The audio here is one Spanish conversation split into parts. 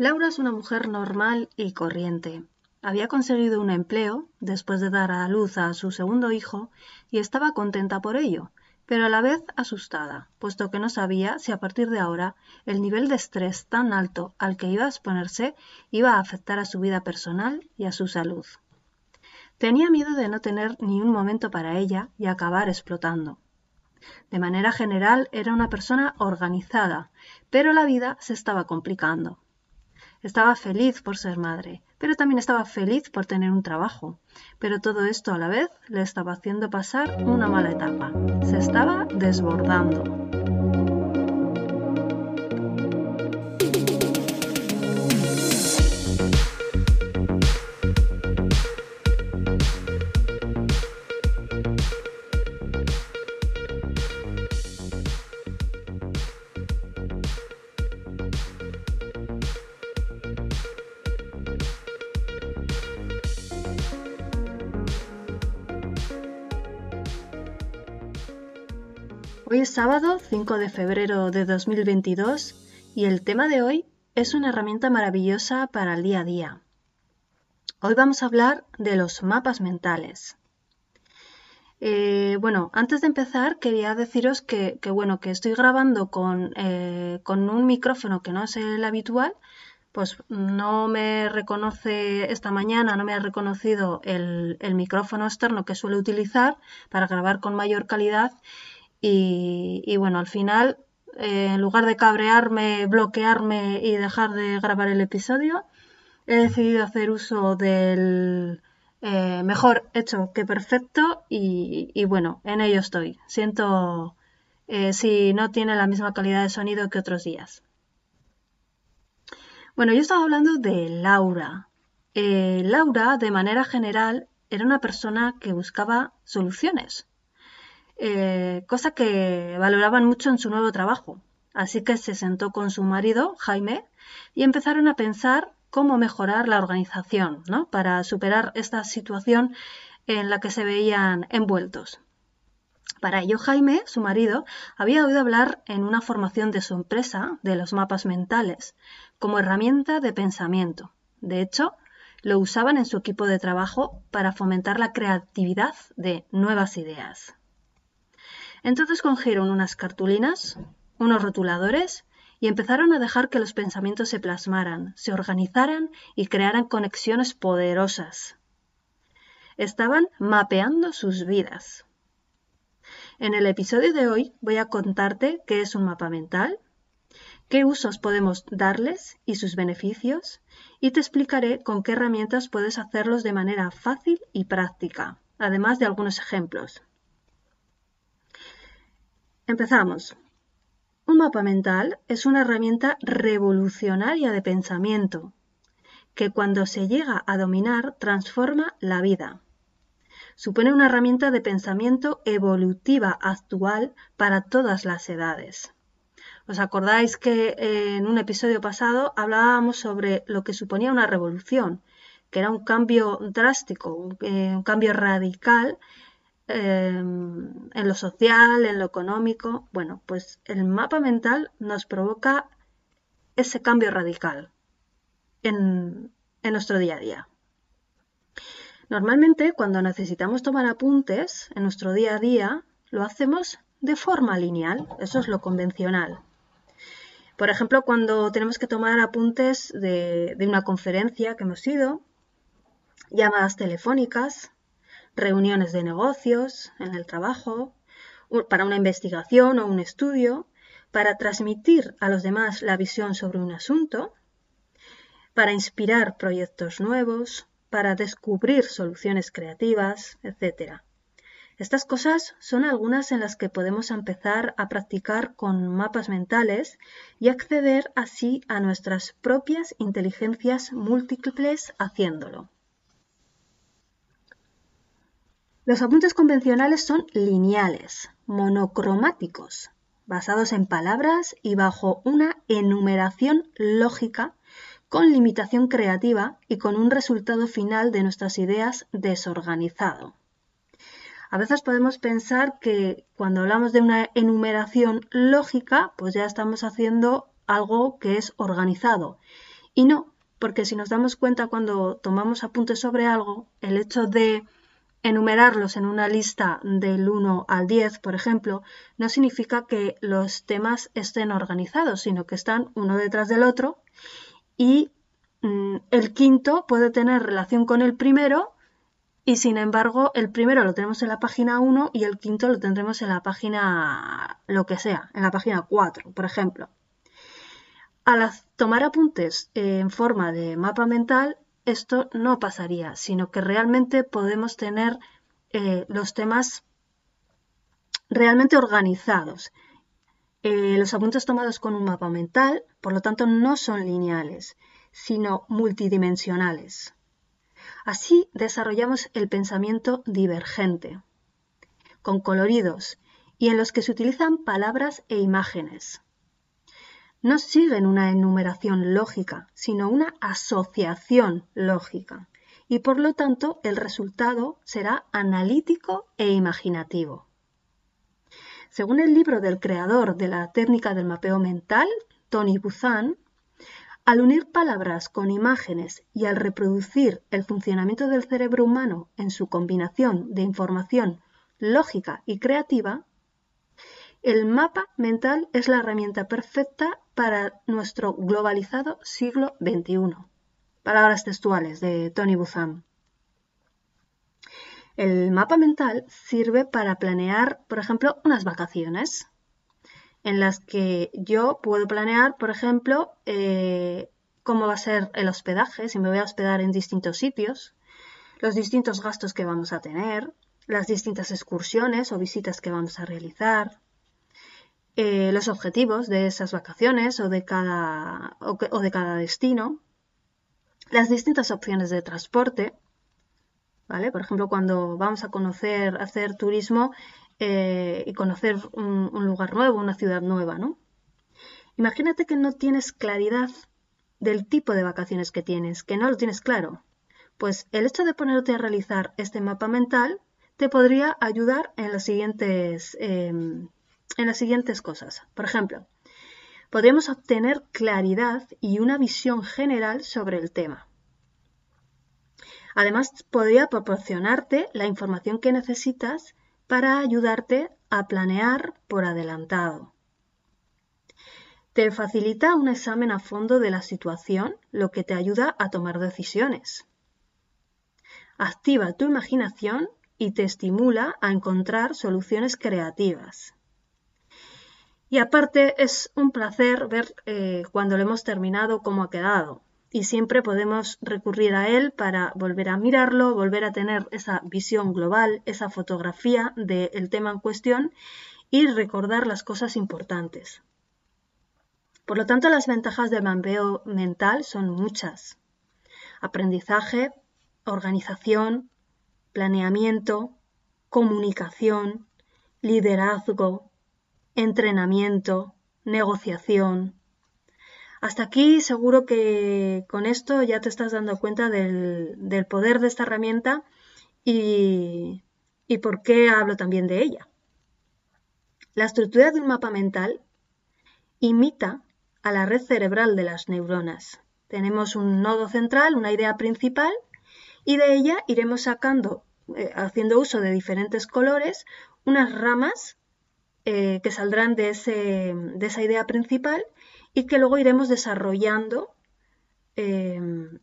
Laura es una mujer normal y corriente. Había conseguido un empleo después de dar a luz a su segundo hijo y estaba contenta por ello, pero a la vez asustada, puesto que no sabía si a partir de ahora el nivel de estrés tan alto al que iba a exponerse iba a afectar a su vida personal y a su salud. Tenía miedo de no tener ni un momento para ella y acabar explotando. De manera general era una persona organizada, pero la vida se estaba complicando. Estaba feliz por ser madre, pero también estaba feliz por tener un trabajo. Pero todo esto a la vez le estaba haciendo pasar una mala etapa. Se estaba desbordando. Hoy es sábado 5 de febrero de 2022 y el tema de hoy es una herramienta maravillosa para el día a día. Hoy vamos a hablar de los mapas mentales. Eh, bueno, antes de empezar quería deciros que, bueno, que estoy grabando con, eh, con un micrófono que no es el habitual, pues no me reconoce esta mañana, no me ha reconocido el, el, micrófono externo que suele utilizar para grabar con mayor calidad y, bueno, al final, eh, en lugar de cabrearme, bloquearme y dejar de grabar el episodio, he decidido hacer uso del eh, mejor hecho que perfecto y, bueno, en ello estoy. Siento eh, si no tiene la misma calidad de sonido que otros días. Bueno, yo estaba hablando de Laura. Laura, de manera general, era una persona que buscaba soluciones eh, cosa que valoraban mucho en su nuevo trabajo. Así que se sentó con su marido, Jaime, y empezaron a pensar cómo mejorar la organización, ¿no? Para superar esta situación en la que se veían envueltos. Para ello, Jaime, su marido, había oído hablar en una formación de su empresa de los mapas mentales como herramienta de pensamiento. De hecho, lo usaban en su equipo de trabajo para fomentar la creatividad de nuevas ideas. Entonces cogieron unas cartulinas, unos rotuladores y empezaron a dejar que los pensamientos se plasmaran, se organizaran y crearan conexiones poderosas. Estaban mapeando sus vidas. En el episodio de hoy voy a contarte qué es un mapa mental, qué usos podemos darles y sus beneficios, y te explicaré con qué herramientas puedes hacerlos de manera fácil y práctica, además de algunos ejemplos. Empezamos. Un mapa mental es una herramienta revolucionaria de pensamiento que cuando se llega a dominar transforma la vida. Supone una herramienta de pensamiento evolutiva actual para todas las edades. ¿Os acordáis que en un episodio pasado hablábamos sobre lo que suponía una revolución, que era un cambio drástico, un, eh, cambio radical Em, en lo social, en lo económico. Bueno, pues el mapa mental nos provoca ese cambio radical en, en nuestro día a día. Normalmente cuando necesitamos tomar apuntes en nuestro día a día, lo hacemos de forma lineal, eso es lo convencional. Por ejemplo, cuando tenemos que tomar apuntes de, de una conferencia que hemos ido, llamadas telefónicas, reuniones de negocios, en el trabajo, para una investigación o un estudio, para transmitir a los demás la visión sobre un asunto, para inspirar proyectos nuevos, para descubrir soluciones creativas, etc. Estas cosas son algunas en las que podemos empezar a practicar con mapas mentales y acceder así a nuestras propias inteligencias múltiples haciéndolo. Los apuntes convencionales son lineales, monocromáticos, basados en palabras y bajo una enumeración lógica con limitación creativa y con un resultado final de nuestras ideas desorganizado. A veces podemos pensar que cuando hablamos de una enumeración lógica, pues ya estamos haciendo algo que es organizado Y no, porque si nos damos cuenta cuando tomamos apuntes sobre algo, el hecho de enumerarlos en una lista del 1 al 10, por ejemplo, no significa que los temas estén organizados, sino que están uno detrás del otro y mm, el quinto puede tener relación con el primero y sin embargo el primero lo tenemos en la página 1 y el quinto lo tendremos en la página lo que sea, en la página 4, por ejemplo. Al tomar apuntes en forma de mapa mental, esto no pasaría, sino que realmente podemos tener eh, los temas realmente organizados. Eh, los apuntes tomados con un mapa mental, por lo tanto, no son lineales, sino multidimensionales. Así desarrollamos el pensamiento divergente, con coloridos y en los que se utilizan palabras e imágenes no siguen una enumeración lógica, sino una asociación lógica, y por lo tanto el resultado será analítico e imaginativo. Según el libro del creador de la técnica del mapeo mental, Tony Buzan, al unir palabras con imágenes y al reproducir el funcionamiento del cerebro humano en su combinación de información lógica y creativa, el mapa mental es la herramienta perfecta para nuestro globalizado siglo XXI. Palabras textuales de Tony Buzan. El mapa mental sirve para planear, por ejemplo, unas vacaciones en las que yo puedo planear, por ejemplo, eh, cómo va a ser el hospedaje, si me voy a hospedar en distintos sitios, los distintos gastos que vamos a tener, las distintas excursiones o visitas que vamos a realizar, eh, los objetivos de esas vacaciones o de, cada, o, de cada destino, las distintas opciones de transporte, ¿vale? Por ejemplo, cuando vamos a conocer, hacer turismo eh, y conocer un, lugar nuevo, una ciudad nueva, ¿no? Imagínate que no tienes claridad del tipo de vacaciones que tienes, que no lo tienes claro. Pues el hecho de ponerte a realizar este mapa mental te podría ayudar en los siguientes em, en las siguientes cosas. Por ejemplo, podríamos obtener claridad y una visión general sobre el tema. Además, podría proporcionarte la información que necesitas para ayudarte a planear por adelantado. Te facilita un examen a fondo de la situación, lo que te ayuda a tomar decisiones. Activa tu imaginación y te estimula a encontrar soluciones creativas. Y aparte es un placer ver eh, cuando lo hemos terminado cómo ha quedado. Y siempre podemos recurrir a él para volver a mirarlo, volver a tener esa visión global, esa fotografía del tema en cuestión y recordar las cosas importantes. Por lo tanto, las ventajas del mapeo mental son muchas. Aprendizaje, organización, planeamiento, comunicación, liderazgo, entrenamiento, negociación. Hasta aquí seguro que con esto ya te estás dando cuenta del, poder de esta herramienta y, y por qué hablo también de ella. La estructura de un mapa mental imita a la red cerebral de las neuronas. Tenemos un nodo central, una idea principal, y de ella iremos sacando, eh, haciendo uso de diferentes colores, unas ramas eh, que saldrán de, esa idea principal y que luego iremos desarrollando, em,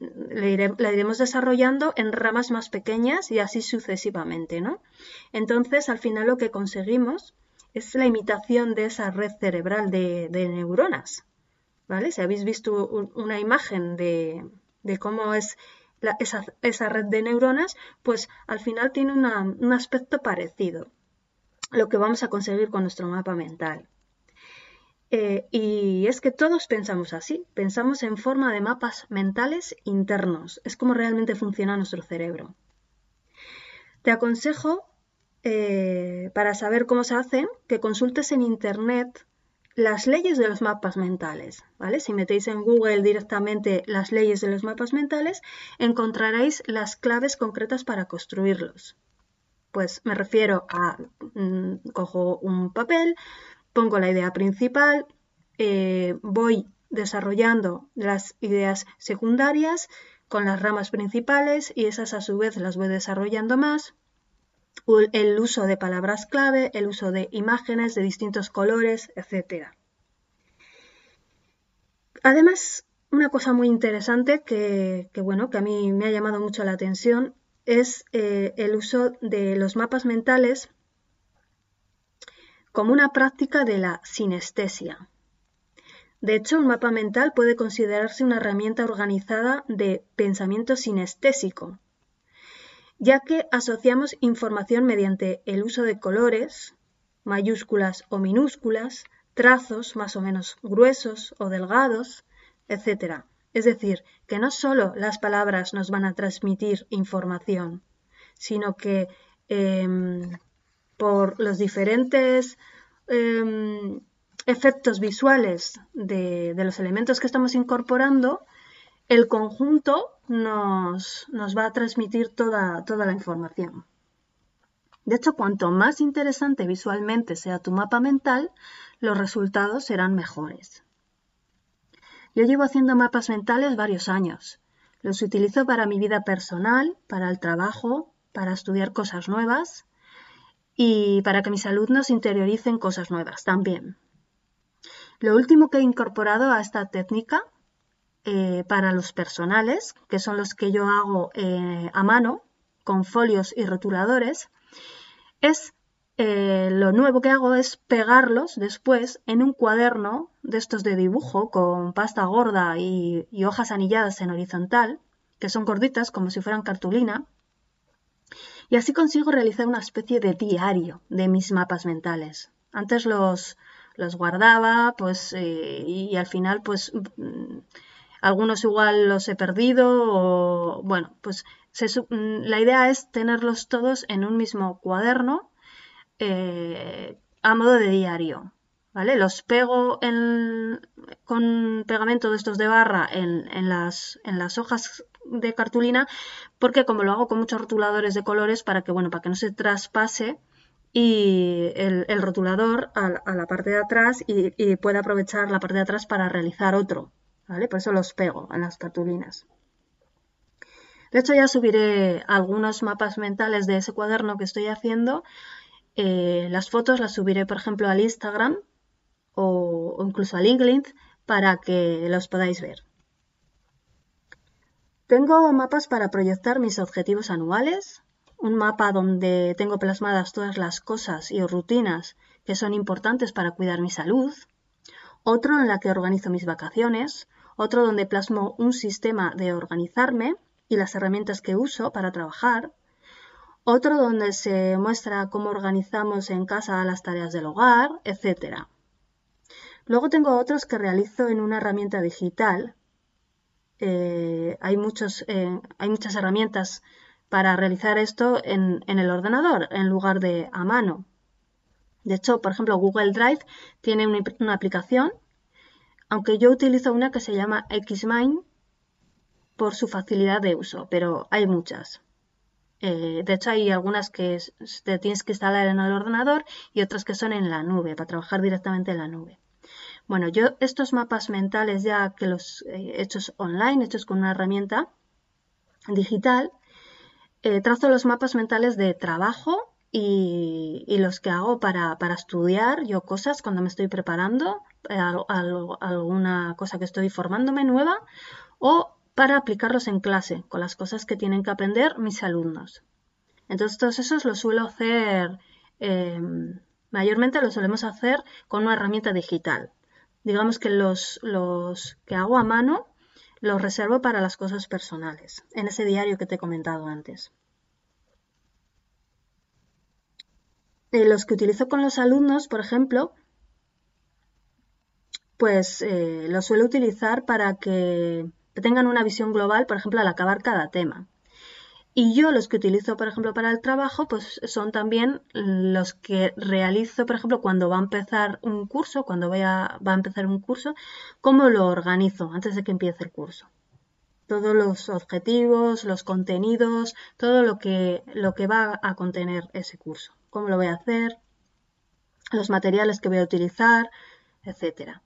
la iremos desarrollando en ramas más pequeñas y así sucesivamente, ¿no? Entonces, al final lo que conseguimos es la imitación de esa red cerebral de, neuronas, ¿vale? Si habéis visto una imagen de, cómo es esa, red de neuronas, pues al final tiene un aspecto parecido lo que vamos a conseguir con nuestro mapa mental. Eh, y es que todos pensamos así, pensamos en forma de mapas mentales internos, es como realmente funciona nuestro cerebro. Te aconsejo, eh, para saber cómo se hacen, que consultes en Internet las leyes de los mapas mentales, ¿vale? Si metéis en Google directamente las leyes de los mapas mentales, encontraréis las claves concretas para construirlos. Pues me refiero a, mm, cojo un papel, pongo la idea principal, eh, voy desarrollando las ideas secundarias con las ramas principales y esas a su vez las voy desarrollando más. El uso de palabras clave, el uso de imágenes de distintos colores, etc. Además, una cosa muy interesante que, bueno, que a mí me ha llamado mucho la atención es eh, el uso de los mapas mentales como una práctica de la sinestesia. De hecho, un mapa mental puede considerarse una herramienta organizada de pensamiento sinestésico, ya que asociamos información mediante el uso de colores, mayúsculas o minúsculas, trazos más o menos gruesos o delgados, etc. Es decir, que no solo las palabras nos van a transmitir información, sino que em, por los diferentes em, efectos visuales de, los elementos que estamos incorporando, el conjunto nos, va a transmitir toda, toda la información. De hecho, cuanto más interesante visualmente sea tu mapa mental, los resultados serán mejores. Yo llevo haciendo mapas mentales varios años. Los utilizo para mi vida personal, para el trabajo, para estudiar cosas nuevas y para que mis alumnos interioricen cosas nuevas también. Lo último que he incorporado a esta técnica eh, para los personales, que son los que yo hago eh, a mano, con folios y rotuladores, es eh, lo nuevo que hago es pegarlos después en un cuaderno de estos de dibujo con pasta gorda y, hojas anilladas en horizontal, que son gorditas como si fueran cartulina, y así consigo realizar una especie de diario de mis mapas mentales. Antes los, los guardaba, pues, eh, y, al final, pues, mm, algunos igual los he perdido, o bueno, pues mm, la idea es tenerlos todos en un mismo cuaderno eh, a modo de diario. ¿Vale? Los pego con pegamento de estos de barra en, las, en las hojas de cartulina porque como lo hago con muchos rotuladores de colores para que bueno para que no se traspase y el, rotulador a, la parte de atrás y, puede aprovechar la parte de atrás para realizar otro, ¿vale? Por eso los pego en las cartulinas. De hecho, ya subiré algunos mapas mentales de ese cuaderno que estoy haciendo. Eh, las fotos las subiré, por ejemplo, al Instagram o, incluso a LinkedIn para que los podáis ver. Tengo mapas para proyectar mis objetivos anuales, un mapa donde tengo plasmadas todas las cosas y rutinas que son importantes para cuidar mi salud, otro en la que organizo mis vacaciones, otro donde plasmo un sistema de organizarme y las herramientas que uso para trabajar, otro donde se muestra cómo organizamos en casa las tareas del hogar, etc. Luego tengo otros que realizo en una herramienta digital. Eh, eh, hay muchas herramientas para realizar esto en, el ordenador en lugar de a mano. De hecho, por ejemplo, Google Drive tiene una, aplicación, aunque yo utilizo una que se llama Xmind por su facilidad de uso, pero hay muchas. Eh, de hecho, hay algunas que te tienes que instalar en el ordenador y otras que son en la nube, para trabajar directamente en la nube. Bueno, yo estos mapas mentales ya que los he hechos online, hechos con una herramienta digital, eh, trazo los mapas mentales de trabajo y, los que hago para, estudiar yo cosas cuando me estoy preparando, eh, alguna cosa que estoy formándome nueva o para aplicarlos en clase con las cosas que tienen que aprender mis alumnos. Entonces todos esos los suelo hacer, em, mayormente los solemos hacer con una herramienta digital. Digamos que los, los que hago a mano los reservo para las cosas personales, en ese diario que te he comentado antes. Eh, los que utilizo con los alumnos, por ejemplo, pues eh, los suelo utilizar para que tengan una visión global, por ejemplo, al acabar cada tema. Y yo los que utilizo, por ejemplo, para el trabajo, pues son también los que realizo, por ejemplo, cuando va a empezar un curso, cuando va a empezar un curso, cómo lo organizo antes de que empiece el curso. Todos los objetivos, los contenidos, todo lo que, lo que va a contener ese curso. Cómo lo voy a hacer, los materiales que voy a utilizar, etcétera.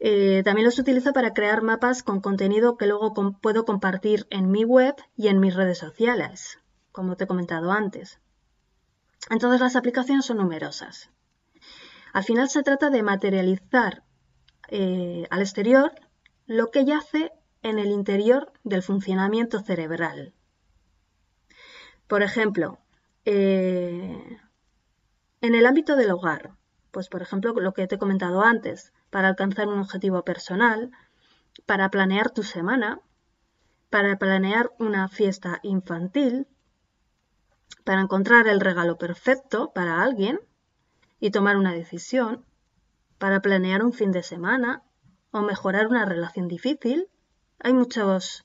Eh, también los utilizo para crear mapas con contenido que luego puedo compartir en mi web y en mis redes sociales, como te he comentado antes. Entonces las aplicaciones son numerosas. Al final se trata de materializar eh, al exterior lo que yace en el interior del funcionamiento cerebral. Por ejemplo, eh, en el ámbito del hogar, pues por ejemplo lo que te he comentado antes, para alcanzar un objetivo personal, para planear tu semana, para planear una fiesta infantil, para encontrar el regalo perfecto para alguien y tomar una decisión, para planear un fin de semana o mejorar una relación difícil. Hay muchos,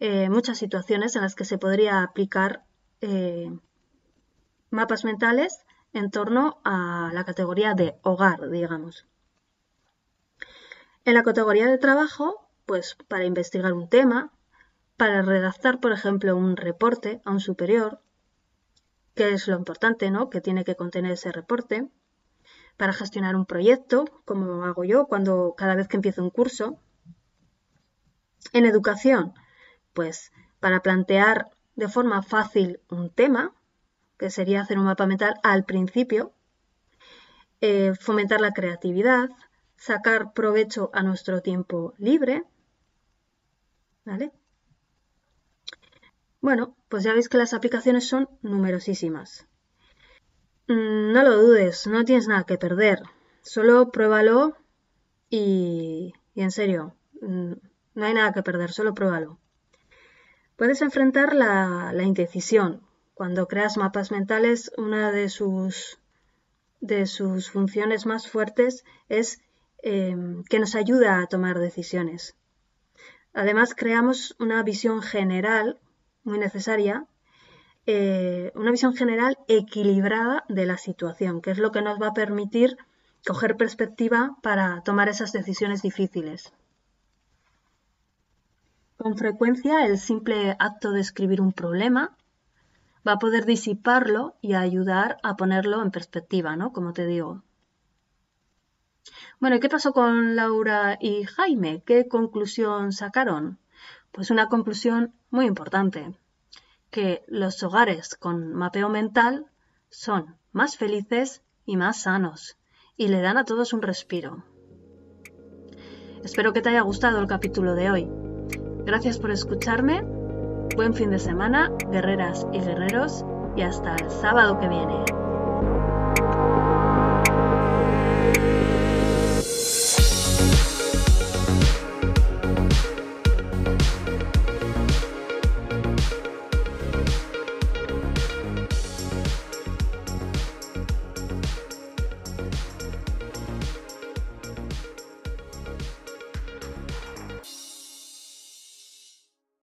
eh, muchas situaciones en las que se podría aplicar eh, mapas mentales en torno a la categoría de hogar, digamos. En la categoría de trabajo, pues para investigar un tema, para redactar, por ejemplo, un reporte a un superior, que es lo importante, ¿no? Que tiene que contener ese reporte, para gestionar un proyecto, como hago yo cuando cada vez que empiezo un curso. En educación, pues para plantear de forma fácil un tema, que sería hacer un mapa mental al principio, eh, fomentar la creatividad, sacar provecho a nuestro tiempo libre. ¿Vale? Bueno, pues ya veis que las aplicaciones son numerosísimas. Mm, no lo dudes, no tienes nada que perder. Solo pruébalo y, y en serio, mm, no hay nada que perder, solo pruébalo. Puedes enfrentar la, la indecisión, cuando creas mapas mentales, una de sus, de sus funciones más fuertes es em, que nos ayuda a tomar decisiones. Además, creamos una visión general muy necesaria, eh, una visión general equilibrada de la situación, que es lo que nos va a permitir coger perspectiva para tomar esas decisiones difíciles. Con frecuencia, el simple acto de escribir un problema va a poder disiparlo y ayudar a ponerlo en perspectiva, ¿no? Como te digo. Bueno, ¿y qué pasó con Laura y Jaime? ¿Qué conclusión sacaron? Pues una conclusión muy importante, que los hogares con mapeo mental son más felices y más sanos, y le dan a todos un respiro. Espero que te haya gustado el capítulo de hoy. Gracias por escucharme Buen fin de semana, guerreras y guerreros, y hasta el sábado que viene.